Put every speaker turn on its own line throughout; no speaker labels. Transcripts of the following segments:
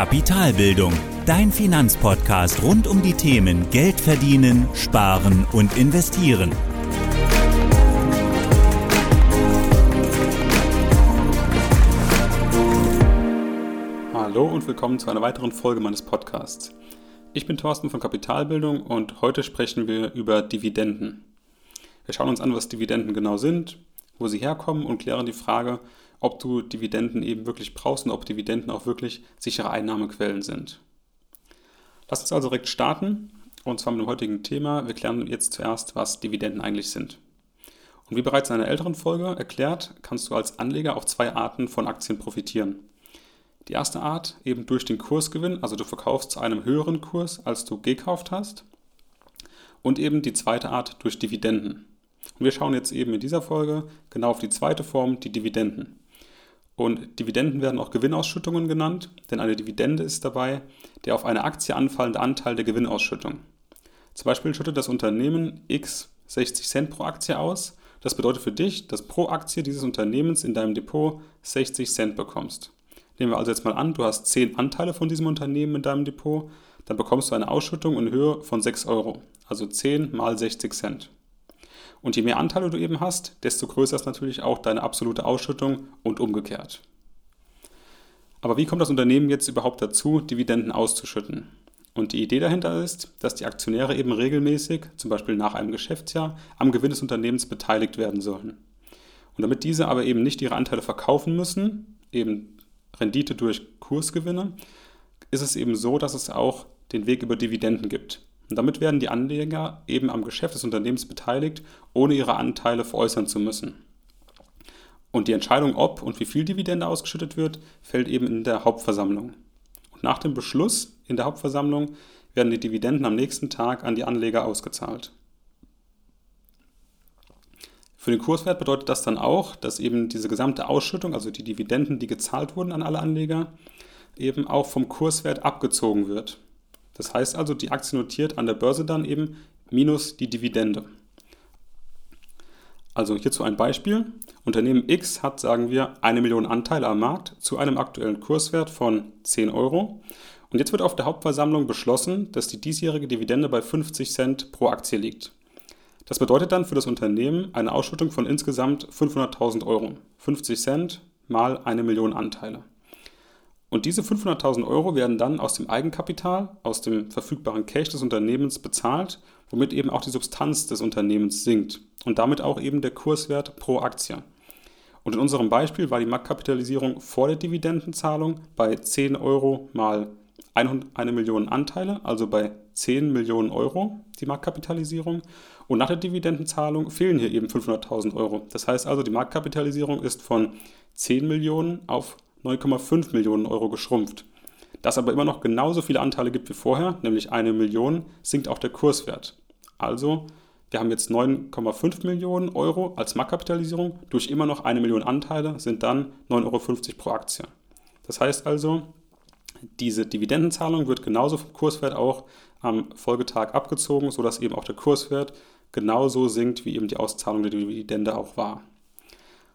Kapitalbildung, dein Finanzpodcast rund um die Themen Geld verdienen, sparen und investieren.
Hallo und willkommen zu einer weiteren Folge meines Podcasts. Ich bin Thorsten von Kapitalbildung und heute sprechen wir über Dividenden. Wir schauen uns an, was Dividenden genau sind, wo sie herkommen und klären die Frage, ob du Dividenden eben wirklich brauchst und ob Dividenden auch wirklich sichere Einnahmequellen sind. Lass uns also direkt starten und zwar mit dem heutigen Thema. Wir klären jetzt zuerst, was Dividenden eigentlich sind. Und wie bereits in einer älteren Folge erklärt, kannst du als Anleger auf zwei Arten von Aktien profitieren. Die erste Art eben durch den Kursgewinn, also du verkaufst zu einem höheren Kurs, als du gekauft hast. Und eben die zweite Art durch Dividenden. Und wir schauen jetzt eben in dieser Folge genau auf die zweite Form, die Dividenden. Und Dividenden werden auch Gewinnausschüttungen genannt, denn eine Dividende ist dabei der auf eine Aktie anfallende Anteil der Gewinnausschüttung. Zum Beispiel schüttet das Unternehmen X 60 Cent pro Aktie aus. Das bedeutet für dich, dass pro Aktie dieses Unternehmens in deinem Depot 60 Cent bekommst. Nehmen wir also jetzt mal an, du hast 10 Anteile von diesem Unternehmen in deinem Depot, dann bekommst du eine Ausschüttung in Höhe von 6 Euro, also 10 mal 60 Cent. Und je mehr Anteile du eben hast, desto größer ist natürlich auch deine absolute Ausschüttung und umgekehrt. Aber wie kommt das Unternehmen jetzt überhaupt dazu, Dividenden auszuschütten? Und die Idee dahinter ist, dass die Aktionäre eben regelmäßig, zum Beispiel nach einem Geschäftsjahr, am Gewinn des Unternehmens beteiligt werden sollen. Und damit diese aber eben nicht ihre Anteile verkaufen müssen, eben Rendite durch Kursgewinne, ist es eben so, dass es auch den Weg über Dividenden gibt. Und damit werden die Anleger eben am Geschäft des Unternehmens beteiligt, ohne ihre Anteile veräußern zu müssen. Und die Entscheidung, ob und wie viel Dividende ausgeschüttet wird, fällt eben in der Hauptversammlung. Und nach dem Beschluss in der Hauptversammlung werden die Dividenden am nächsten Tag an die Anleger ausgezahlt. Für den Kurswert bedeutet das dann auch, dass eben diese gesamte Ausschüttung, also die Dividenden, die gezahlt wurden an alle Anleger, eben auch vom Kurswert abgezogen wird. Das heißt also, die Aktie notiert an der Börse dann eben minus die Dividende. Also hierzu ein Beispiel. Unternehmen X hat, sagen wir, eine Million Anteile am Markt zu einem aktuellen Kurswert von 10 Euro. Und jetzt wird auf der Hauptversammlung beschlossen, dass die diesjährige Dividende bei 50 Cent pro Aktie liegt. Das bedeutet dann für das Unternehmen eine Ausschüttung von insgesamt 500.000 Euro. 50 Cent mal eine Million Anteile. Und diese 500.000 Euro werden dann aus dem Eigenkapital, aus dem verfügbaren Cash des Unternehmens bezahlt, womit eben auch die Substanz des Unternehmens sinkt und damit auch eben der Kurswert pro Aktie. Und in unserem Beispiel war die Marktkapitalisierung vor der Dividendenzahlung bei 10 Euro mal eine Million Anteile, also bei 10 Millionen Euro die Marktkapitalisierung. Und nach der Dividendenzahlung fehlen hier eben 500.000 Euro. Das heißt also, die Marktkapitalisierung ist von 10 Millionen auf 9,5 Millionen Euro geschrumpft. Da es aber immer noch genauso viele Anteile gibt wie vorher, nämlich eine Million, sinkt auch der Kurswert. Also, wir haben jetzt 9,5 Millionen Euro als Marktkapitalisierung, durch immer noch eine Million Anteile sind dann 9,50 Euro pro Aktie. Das heißt also, diese Dividendenzahlung wird genauso vom Kurswert auch am Folgetag abgezogen, sodass eben auch der Kurswert genauso sinkt, wie eben die Auszahlung der Dividende auch war.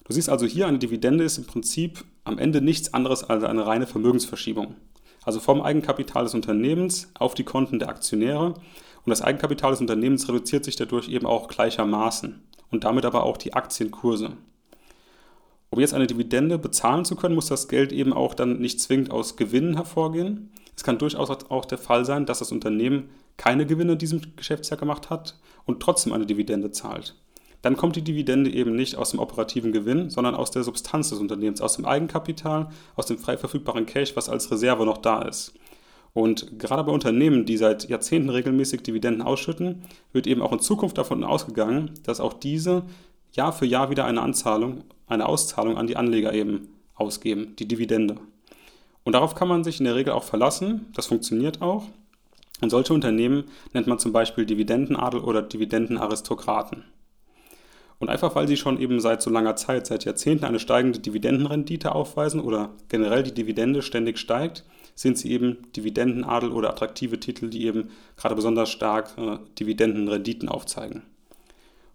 Du siehst also hier, eine Dividende ist im Prinzip am Ende nichts anderes als eine reine Vermögensverschiebung. Also vom Eigenkapital des Unternehmens auf die Konten der Aktionäre. Und das Eigenkapital des Unternehmens reduziert sich dadurch eben auch gleichermaßen und damit aber auch die Aktienkurse. Um jetzt eine Dividende bezahlen zu können, muss das Geld eben auch dann nicht zwingend aus Gewinnen hervorgehen. Es kann durchaus auch der Fall sein, dass das Unternehmen keine Gewinne in diesem Geschäftsjahr gemacht hat und trotzdem eine Dividende zahlt dann kommt die Dividende eben nicht aus dem operativen Gewinn, sondern aus der Substanz des Unternehmens, aus dem Eigenkapital, aus dem frei verfügbaren Cash, was als Reserve noch da ist. Und gerade bei Unternehmen, die seit Jahrzehnten regelmäßig Dividenden ausschütten, wird eben auch in Zukunft davon ausgegangen, dass auch diese Jahr für Jahr wieder eine Anzahlung, eine Auszahlung an die Anleger eben ausgeben, die Dividende. Und darauf kann man sich in der Regel auch verlassen, das funktioniert auch. Und solche Unternehmen nennt man zum Beispiel Dividendenadel oder Dividendenaristokraten. Und einfach weil sie schon eben seit so langer Zeit, seit Jahrzehnten eine steigende Dividendenrendite aufweisen oder generell die Dividende ständig steigt, sind sie eben Dividendenadel oder attraktive Titel, die eben gerade besonders stark äh, Dividendenrenditen aufzeigen.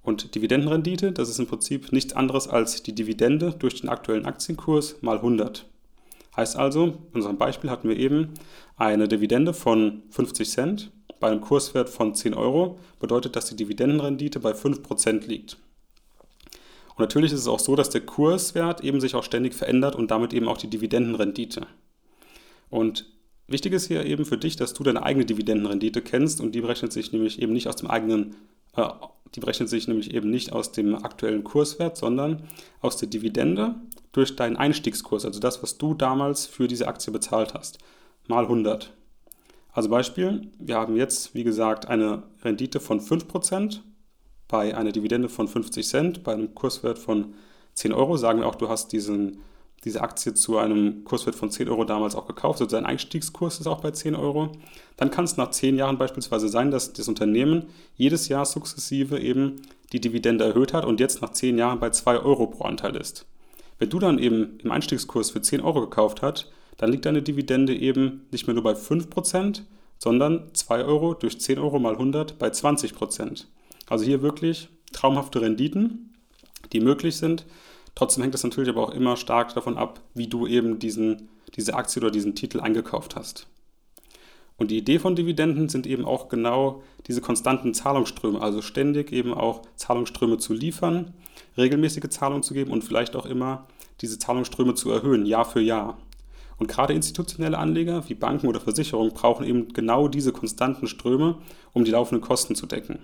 Und Dividendenrendite, das ist im Prinzip nichts anderes als die Dividende durch den aktuellen Aktienkurs mal 100. Heißt also, in unserem Beispiel hatten wir eben eine Dividende von 50 Cent bei einem Kurswert von 10 Euro, bedeutet, dass die Dividendenrendite bei 5% liegt. Und natürlich ist es auch so, dass der Kurswert eben sich auch ständig verändert und damit eben auch die Dividendenrendite. Und wichtig ist hier eben für dich, dass du deine eigene Dividendenrendite kennst und die berechnet sich nämlich eben nicht aus dem eigenen, äh, die berechnet sich nämlich eben nicht aus dem aktuellen Kurswert, sondern aus der Dividende durch deinen Einstiegskurs, also das, was du damals für diese Aktie bezahlt hast, mal 100. Also Beispiel, wir haben jetzt, wie gesagt, eine Rendite von 5% bei einer Dividende von 50 Cent, bei einem Kurswert von 10 Euro. Sagen wir auch, du hast diesen, diese Aktie zu einem Kurswert von 10 Euro damals auch gekauft, also dein Einstiegskurs ist auch bei 10 Euro. Dann kann es nach 10 Jahren beispielsweise sein, dass das Unternehmen jedes Jahr sukzessive eben die Dividende erhöht hat und jetzt nach 10 Jahren bei 2 Euro pro Anteil ist. Wenn du dann eben im Einstiegskurs für 10 Euro gekauft hast, dann liegt deine Dividende eben nicht mehr nur bei 5%, sondern 2 Euro durch 10 Euro mal 100 bei 20%. Also hier wirklich traumhafte Renditen, die möglich sind. Trotzdem hängt es natürlich aber auch immer stark davon ab, wie du eben diesen, diese Aktie oder diesen Titel eingekauft hast. Und die Idee von Dividenden sind eben auch genau diese konstanten Zahlungsströme, also ständig eben auch Zahlungsströme zu liefern, regelmäßige Zahlungen zu geben und vielleicht auch immer diese Zahlungsströme zu erhöhen, Jahr für Jahr. Und gerade institutionelle Anleger wie Banken oder Versicherungen brauchen eben genau diese konstanten Ströme, um die laufenden Kosten zu decken.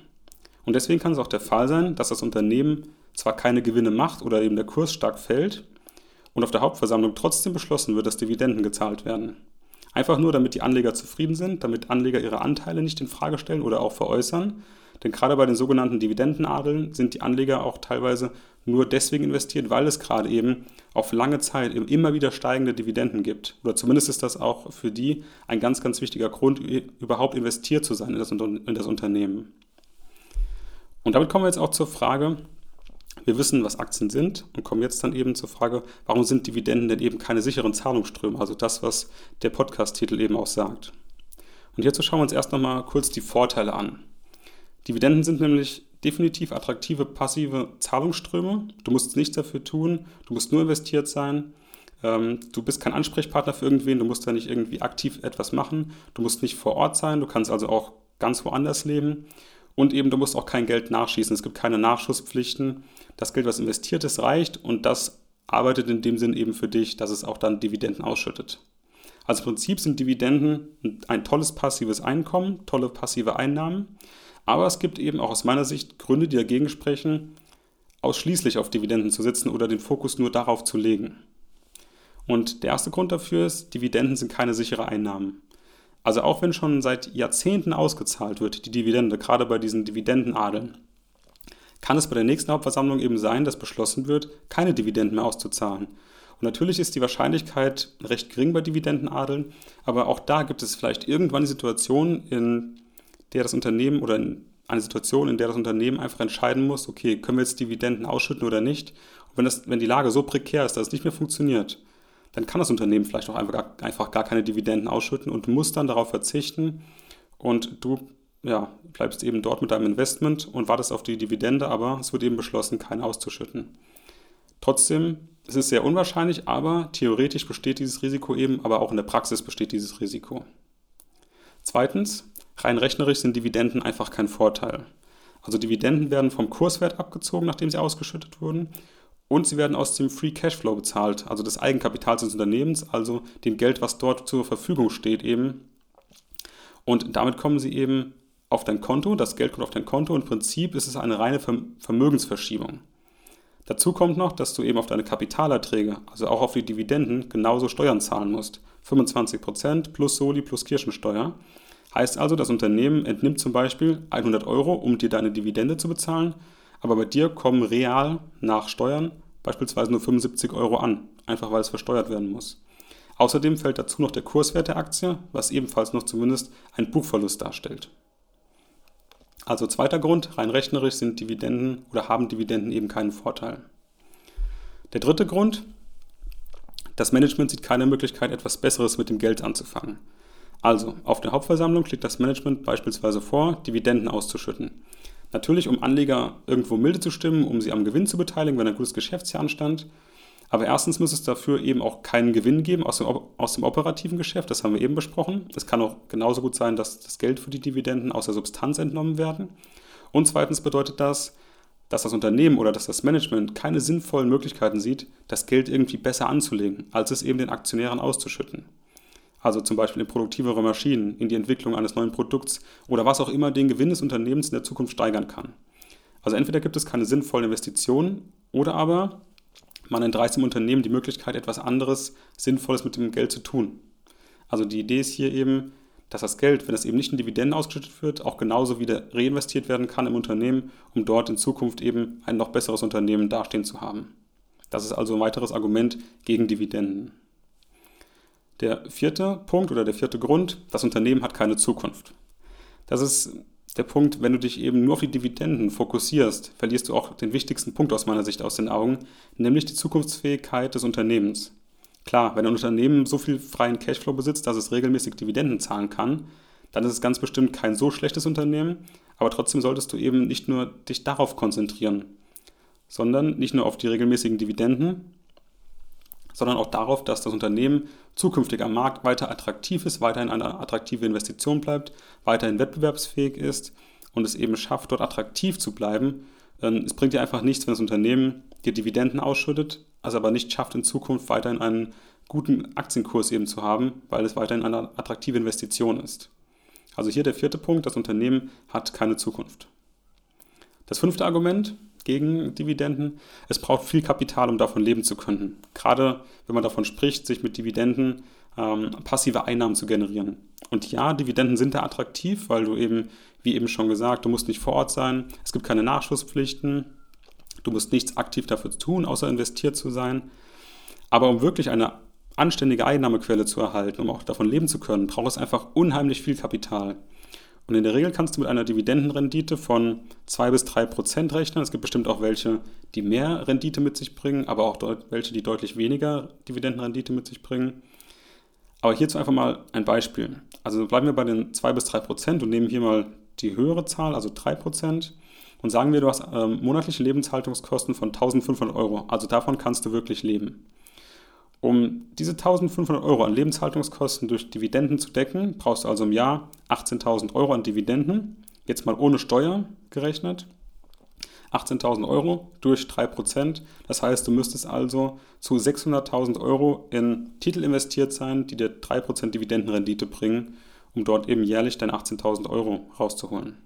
Und deswegen kann es auch der Fall sein, dass das Unternehmen zwar keine Gewinne macht oder eben der Kurs stark fällt und auf der Hauptversammlung trotzdem beschlossen wird, dass Dividenden gezahlt werden. Einfach nur, damit die Anleger zufrieden sind, damit Anleger ihre Anteile nicht in Frage stellen oder auch veräußern. Denn gerade bei den sogenannten Dividendenadeln sind die Anleger auch teilweise nur deswegen investiert, weil es gerade eben auf lange Zeit immer wieder steigende Dividenden gibt. Oder zumindest ist das auch für die ein ganz, ganz wichtiger Grund, überhaupt investiert zu sein in das, in das Unternehmen. Und damit kommen wir jetzt auch zur Frage, wir wissen, was Aktien sind und kommen jetzt dann eben zur Frage, warum sind Dividenden denn eben keine sicheren Zahlungsströme? Also das, was der Podcast-Titel eben auch sagt. Und hierzu schauen wir uns erst nochmal kurz die Vorteile an. Dividenden sind nämlich definitiv attraktive passive Zahlungsströme. Du musst nichts dafür tun, du musst nur investiert sein. Ähm, du bist kein Ansprechpartner für irgendwen, du musst da nicht irgendwie aktiv etwas machen. Du musst nicht vor Ort sein, du kannst also auch ganz woanders leben. Und eben, du musst auch kein Geld nachschießen. Es gibt keine Nachschusspflichten. Das Geld, was investiert ist, reicht und das arbeitet in dem Sinn eben für dich, dass es auch dann Dividenden ausschüttet. Also im Prinzip sind Dividenden ein tolles passives Einkommen, tolle passive Einnahmen. Aber es gibt eben auch aus meiner Sicht Gründe, die dagegen sprechen, ausschließlich auf Dividenden zu setzen oder den Fokus nur darauf zu legen. Und der erste Grund dafür ist, Dividenden sind keine sichere Einnahmen. Also auch wenn schon seit Jahrzehnten ausgezahlt wird, die Dividende, gerade bei diesen Dividendenadeln, kann es bei der nächsten Hauptversammlung eben sein, dass beschlossen wird, keine Dividenden mehr auszuzahlen. Und natürlich ist die Wahrscheinlichkeit recht gering bei Dividendenadeln, aber auch da gibt es vielleicht irgendwann die Situation, in der das Unternehmen oder eine Situation, in der das Unternehmen einfach entscheiden muss, okay, können wir jetzt Dividenden ausschütten oder nicht? Und wenn, das, wenn die Lage so prekär ist, dass es nicht mehr funktioniert, dann kann das Unternehmen vielleicht auch einfach gar, einfach gar keine Dividenden ausschütten und muss dann darauf verzichten und du ja, bleibst eben dort mit deinem Investment und wartest auf die Dividende, aber es wird eben beschlossen, keine auszuschütten. Trotzdem es ist sehr unwahrscheinlich, aber theoretisch besteht dieses Risiko eben, aber auch in der Praxis besteht dieses Risiko. Zweitens, rein rechnerisch sind Dividenden einfach kein Vorteil. Also Dividenden werden vom Kurswert abgezogen, nachdem sie ausgeschüttet wurden und sie werden aus dem Free Cashflow bezahlt, also des Eigenkapitals des Unternehmens, also dem Geld, was dort zur Verfügung steht eben. Und damit kommen sie eben auf dein Konto, das Geld kommt auf dein Konto und im Prinzip ist es eine reine Vermögensverschiebung. Dazu kommt noch, dass du eben auf deine Kapitalerträge, also auch auf die Dividenden, genauso Steuern zahlen musst. 25% plus Soli plus Kirchensteuer. Heißt also, das Unternehmen entnimmt zum Beispiel 100 Euro, um dir deine Dividende zu bezahlen aber bei dir kommen real nach Steuern beispielsweise nur 75 Euro an, einfach weil es versteuert werden muss. Außerdem fällt dazu noch der Kurswert der Aktie, was ebenfalls noch zumindest einen Buchverlust darstellt. Also zweiter Grund, rein rechnerisch sind Dividenden oder haben Dividenden eben keinen Vorteil. Der dritte Grund, das Management sieht keine Möglichkeit, etwas Besseres mit dem Geld anzufangen. Also, auf der Hauptversammlung schlägt das Management beispielsweise vor, Dividenden auszuschütten. Natürlich, um Anleger irgendwo milde zu stimmen, um sie am Gewinn zu beteiligen, wenn ein gutes Geschäftsjahr anstand. Aber erstens muss es dafür eben auch keinen Gewinn geben aus dem, aus dem operativen Geschäft, das haben wir eben besprochen. Es kann auch genauso gut sein, dass das Geld für die Dividenden aus der Substanz entnommen werden. Und zweitens bedeutet das, dass das Unternehmen oder dass das Management keine sinnvollen Möglichkeiten sieht, das Geld irgendwie besser anzulegen, als es eben den Aktionären auszuschütten. Also zum Beispiel in produktivere Maschinen, in die Entwicklung eines neuen Produkts oder was auch immer den Gewinn des Unternehmens in der Zukunft steigern kann. Also entweder gibt es keine sinnvollen Investitionen oder aber man entreißt dem Unternehmen die Möglichkeit, etwas anderes Sinnvolles mit dem Geld zu tun. Also die Idee ist hier eben, dass das Geld, wenn es eben nicht in Dividenden ausgeschüttet wird, auch genauso wieder reinvestiert werden kann im Unternehmen, um dort in Zukunft eben ein noch besseres Unternehmen dastehen zu haben. Das ist also ein weiteres Argument gegen Dividenden. Der vierte Punkt oder der vierte Grund, das Unternehmen hat keine Zukunft. Das ist der Punkt, wenn du dich eben nur auf die Dividenden fokussierst, verlierst du auch den wichtigsten Punkt aus meiner Sicht aus den Augen, nämlich die Zukunftsfähigkeit des Unternehmens. Klar, wenn ein Unternehmen so viel freien Cashflow besitzt, dass es regelmäßig Dividenden zahlen kann, dann ist es ganz bestimmt kein so schlechtes Unternehmen, aber trotzdem solltest du eben nicht nur dich darauf konzentrieren, sondern nicht nur auf die regelmäßigen Dividenden, sondern auch darauf, dass das Unternehmen zukünftig am Markt weiter attraktiv ist, weiterhin eine attraktive Investition bleibt, weiterhin wettbewerbsfähig ist und es eben schafft, dort attraktiv zu bleiben. Ähm, es bringt dir einfach nichts, wenn das Unternehmen dir Dividenden ausschüttet, es aber nicht schafft, in Zukunft weiterhin einen guten Aktienkurs eben zu haben, weil es weiterhin eine attraktive Investition ist. Also hier der vierte Punkt, das Unternehmen hat keine Zukunft. Das fünfte Argument gegen Dividenden, es braucht viel Kapital, um davon leben zu können. Gerade wenn man davon spricht, sich mit Dividenden ähm, passive Einnahmen zu generieren. Und ja, Dividenden sind da attraktiv, weil du eben, wie eben schon gesagt, du musst nicht vor Ort sein, es gibt keine Nachschusspflichten, Du musst nichts aktiv dafür tun, außer investiert zu sein. Aber um wirklich eine anständige Einnahmequelle zu erhalten, um auch davon leben zu können, braucht es einfach unheimlich viel Kapital. Und in der Regel kannst du mit einer Dividendenrendite von 2 bis 3 Prozent rechnen. Es gibt bestimmt auch welche, die mehr Rendite mit sich bringen, aber auch welche, die deutlich weniger Dividendenrendite mit sich bringen. Aber hierzu einfach mal ein Beispiel. Also bleiben wir bei den 2 bis 3 Prozent und nehmen hier mal die höhere Zahl, also 3 Prozent. Und sagen wir, du hast ähm, monatliche Lebenshaltungskosten von 1500 Euro. Also davon kannst du wirklich leben. Um diese 1500 Euro an Lebenshaltungskosten durch Dividenden zu decken, brauchst du also im Jahr 18.000 Euro an Dividenden. Jetzt mal ohne Steuer gerechnet. 18.000 Euro durch 3%. Das heißt, du müsstest also zu 600.000 Euro in Titel investiert sein, die dir 3% Dividendenrendite bringen, um dort eben jährlich deine 18.000 Euro rauszuholen.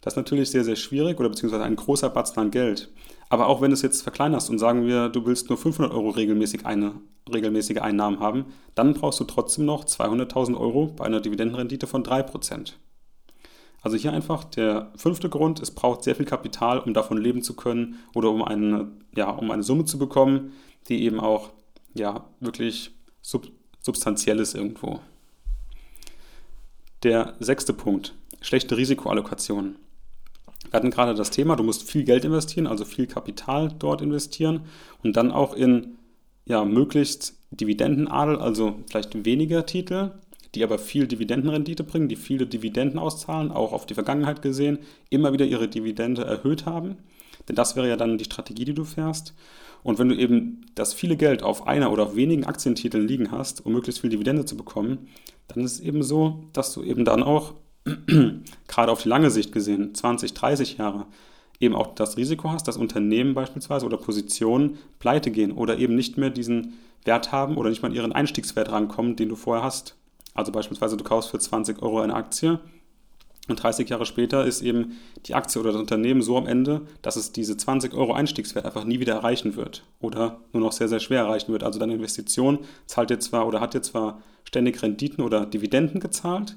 Das ist natürlich sehr, sehr schwierig oder beziehungsweise ein großer Batzen an Geld. Aber auch wenn du es jetzt verkleinerst und sagen wir, du willst nur 500 Euro regelmäßig eine, regelmäßige Einnahmen haben, dann brauchst du trotzdem noch 200.000 Euro bei einer Dividendenrendite von 3%. Also hier einfach der fünfte Grund, es braucht sehr viel Kapital, um davon leben zu können oder um eine, ja, um eine Summe zu bekommen, die eben auch ja, wirklich sub substanziell ist irgendwo. Der sechste Punkt, schlechte Risikoallokation. Wir hatten gerade das Thema, du musst viel Geld investieren, also viel Kapital dort investieren und dann auch in ja, möglichst Dividendenadel, also vielleicht weniger Titel, die aber viel Dividendenrendite bringen, die viele Dividenden auszahlen, auch auf die Vergangenheit gesehen, immer wieder ihre Dividende erhöht haben. Denn das wäre ja dann die Strategie, die du fährst. Und wenn du eben das viele Geld auf einer oder auf wenigen Aktientiteln liegen hast, um möglichst viel Dividende zu bekommen, dann ist es eben so, dass du eben dann auch gerade auf die lange Sicht gesehen, 20, 30 Jahre, eben auch das Risiko hast, dass Unternehmen beispielsweise oder Positionen pleite gehen oder eben nicht mehr diesen Wert haben oder nicht mal an ihren Einstiegswert rankommen, den du vorher hast. Also beispielsweise du kaufst für 20 Euro eine Aktie und 30 Jahre später ist eben die Aktie oder das Unternehmen so am Ende, dass es diese 20 Euro Einstiegswert einfach nie wieder erreichen wird oder nur noch sehr, sehr schwer erreichen wird. Also deine Investition zahlt dir zwar oder hat dir zwar ständig Renditen oder Dividenden gezahlt,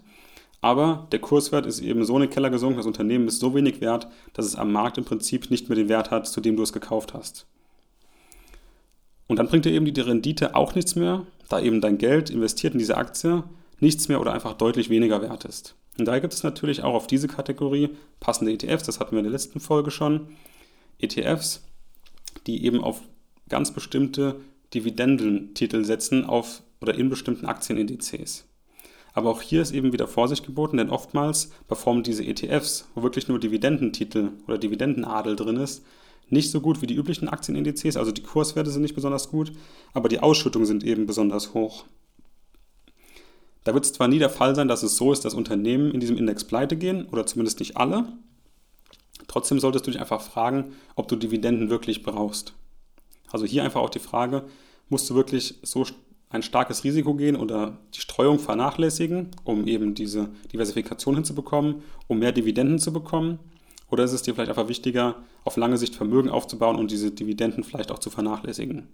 aber der Kurswert ist eben so in den Keller gesunken, das Unternehmen ist so wenig wert, dass es am Markt im Prinzip nicht mehr den Wert hat, zu dem du es gekauft hast. Und dann bringt dir eben die Rendite auch nichts mehr, da eben dein Geld investiert in diese Aktie nichts mehr oder einfach deutlich weniger wert ist. Und daher gibt es natürlich auch auf diese Kategorie passende ETFs, das hatten wir in der letzten Folge schon. ETFs, die eben auf ganz bestimmte Dividendentitel setzen auf oder in bestimmten Aktienindizes. Aber auch hier ist eben wieder Vorsicht geboten, denn oftmals performen diese ETFs, wo wirklich nur Dividendentitel oder Dividendenadel drin ist, nicht so gut wie die üblichen Aktienindizes, also die Kurswerte sind nicht besonders gut, aber die Ausschüttungen sind eben besonders hoch. Da wird es zwar nie der Fall sein, dass es so ist, dass Unternehmen in diesem Index pleite gehen, oder zumindest nicht alle. Trotzdem solltest du dich einfach fragen, ob du Dividenden wirklich brauchst. Also hier einfach auch die Frage, musst du wirklich so ein starkes Risiko gehen oder die Streuung vernachlässigen, um eben diese Diversifikation hinzubekommen, um mehr Dividenden zu bekommen? Oder ist es dir vielleicht einfach wichtiger, auf lange Sicht Vermögen aufzubauen und diese Dividenden vielleicht auch zu vernachlässigen?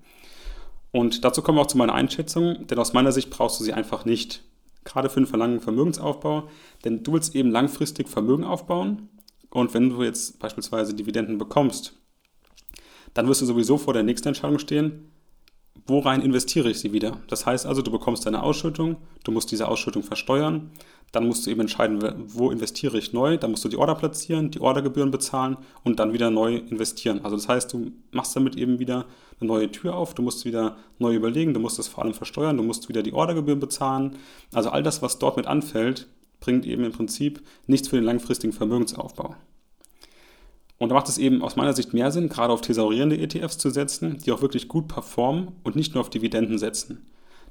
Und dazu kommen wir auch zu meiner Einschätzung, denn aus meiner Sicht brauchst du sie einfach nicht. Gerade für einen verlangen Vermögensaufbau, denn du willst eben langfristig Vermögen aufbauen und wenn du jetzt beispielsweise Dividenden bekommst, dann wirst du sowieso vor der nächsten Entscheidung stehen, worein investiere ich sie wieder? Das heißt also, du bekommst deine Ausschüttung, du musst diese Ausschüttung versteuern, dann musst du eben entscheiden, wo investiere ich neu, dann musst du die Order platzieren, die Ordergebühren bezahlen und dann wieder neu investieren. Also das heißt, du machst damit eben wieder eine neue Tür auf, du musst wieder neu überlegen, du musst es vor allem versteuern, du musst wieder die Ordergebühren bezahlen. Also all das, was dort mit anfällt, bringt eben im Prinzip nichts für den langfristigen Vermögensaufbau. Und da macht es eben aus meiner Sicht mehr Sinn, gerade auf thesaurierende ETFs zu setzen, die auch wirklich gut performen und nicht nur auf Dividenden setzen.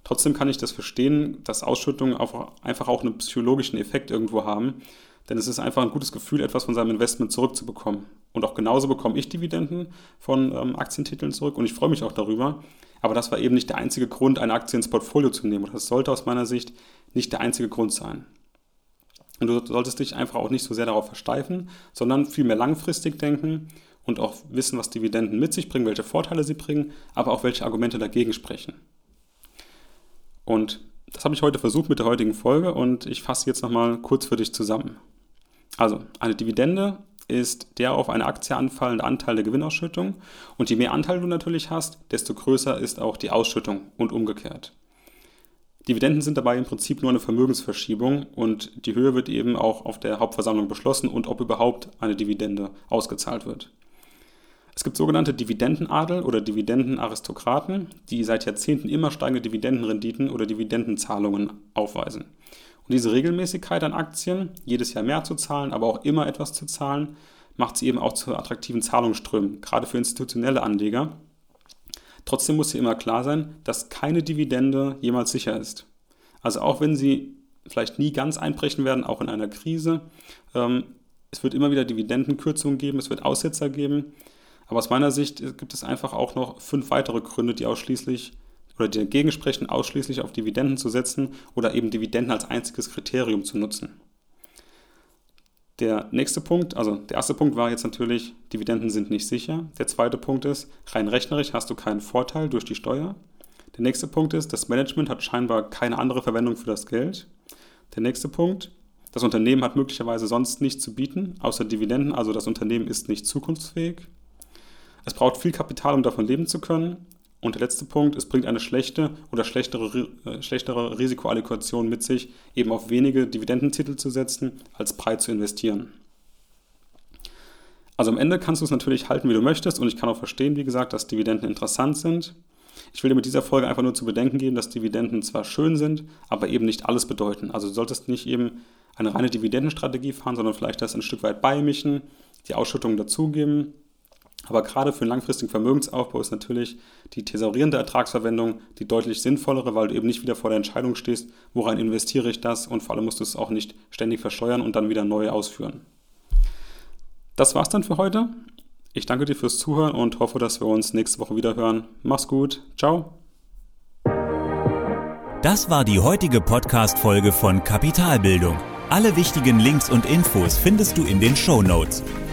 Trotzdem kann ich das verstehen, dass Ausschüttungen einfach auch einen psychologischen Effekt irgendwo haben, denn es ist einfach ein gutes Gefühl, etwas von seinem Investment zurückzubekommen. Und auch genauso bekomme ich Dividenden von ähm, Aktientiteln zurück und ich freue mich auch darüber. Aber das war eben nicht der einzige Grund, eine Aktie ins Portfolio zu nehmen. Und das sollte aus meiner Sicht nicht der einzige Grund sein. Und du solltest dich einfach auch nicht so sehr darauf versteifen, sondern vielmehr langfristig denken und auch wissen, was Dividenden mit sich bringen, welche Vorteile sie bringen, aber auch welche Argumente dagegen sprechen. Und das habe ich heute versucht mit der heutigen Folge und ich fasse jetzt nochmal kurz für dich zusammen. Also, eine Dividende ist der auf eine Aktie anfallende Anteil der Gewinnausschüttung und je mehr Anteil du natürlich hast, desto größer ist auch die Ausschüttung und umgekehrt. Dividenden sind dabei im Prinzip nur eine Vermögensverschiebung und die Höhe wird eben auch auf der Hauptversammlung beschlossen und ob überhaupt eine Dividende ausgezahlt wird. Es gibt sogenannte Dividendenadel oder Dividendenaristokraten, die seit Jahrzehnten immer steigende Dividendenrenditen oder Dividendenzahlungen aufweisen. Und diese Regelmäßigkeit an Aktien, jedes Jahr mehr zu zahlen, aber auch immer etwas zu zahlen, macht sie eben auch zu attraktiven Zahlungsströmen, gerade für institutionelle Anleger, Trotzdem muss hier immer klar sein, dass keine Dividende jemals sicher ist. Also auch wenn sie vielleicht nie ganz einbrechen werden, auch in einer Krise, ähm, es wird immer wieder Dividendenkürzungen geben, es wird Aussetzer geben. Aber aus meiner Sicht gibt es einfach auch noch fünf weitere Gründe, die ausschließlich oder die dagegen sprechen, ausschließlich auf Dividenden zu setzen oder eben Dividenden als einziges Kriterium zu nutzen. Der nächste Punkt, also der erste Punkt war jetzt natürlich, Dividenden sind nicht sicher. Der zweite Punkt ist, rein rechnerisch hast du keinen Vorteil durch die Steuer. Der nächste Punkt ist, das Management hat scheinbar keine andere Verwendung für das Geld. Der nächste Punkt, das Unternehmen hat möglicherweise sonst nichts zu bieten, außer Dividenden, also das Unternehmen ist nicht zukunftsfähig. Es braucht viel Kapital, um davon leben zu können. Und der letzte Punkt, es bringt eine schlechte oder schlechtere, äh, schlechtere Risikoallokation mit sich, eben auf wenige Dividendentitel zu setzen, als breit zu investieren. Also am Ende kannst du es natürlich halten, wie du möchtest und ich kann auch verstehen, wie gesagt, dass Dividenden interessant sind. Ich will dir mit dieser Folge einfach nur zu bedenken geben, dass Dividenden zwar schön sind, aber eben nicht alles bedeuten. Also du solltest nicht eben eine reine Dividendenstrategie fahren, sondern vielleicht das ein Stück weit beimischen, die Ausschüttung dazugeben aber gerade für einen langfristigen Vermögensaufbau ist natürlich die thesaurierende Ertragsverwendung die deutlich sinnvollere, weil du eben nicht wieder vor der Entscheidung stehst, worein investiere ich das und vor allem musst du es auch nicht ständig versteuern und dann wieder neu ausführen. Das war's dann für heute. Ich danke dir fürs Zuhören und hoffe, dass wir uns nächste Woche wieder hören. Mach's gut. Ciao.
Das war die heutige Podcast-Folge von Kapitalbildung. Alle wichtigen Links und Infos findest du in den Show Notes.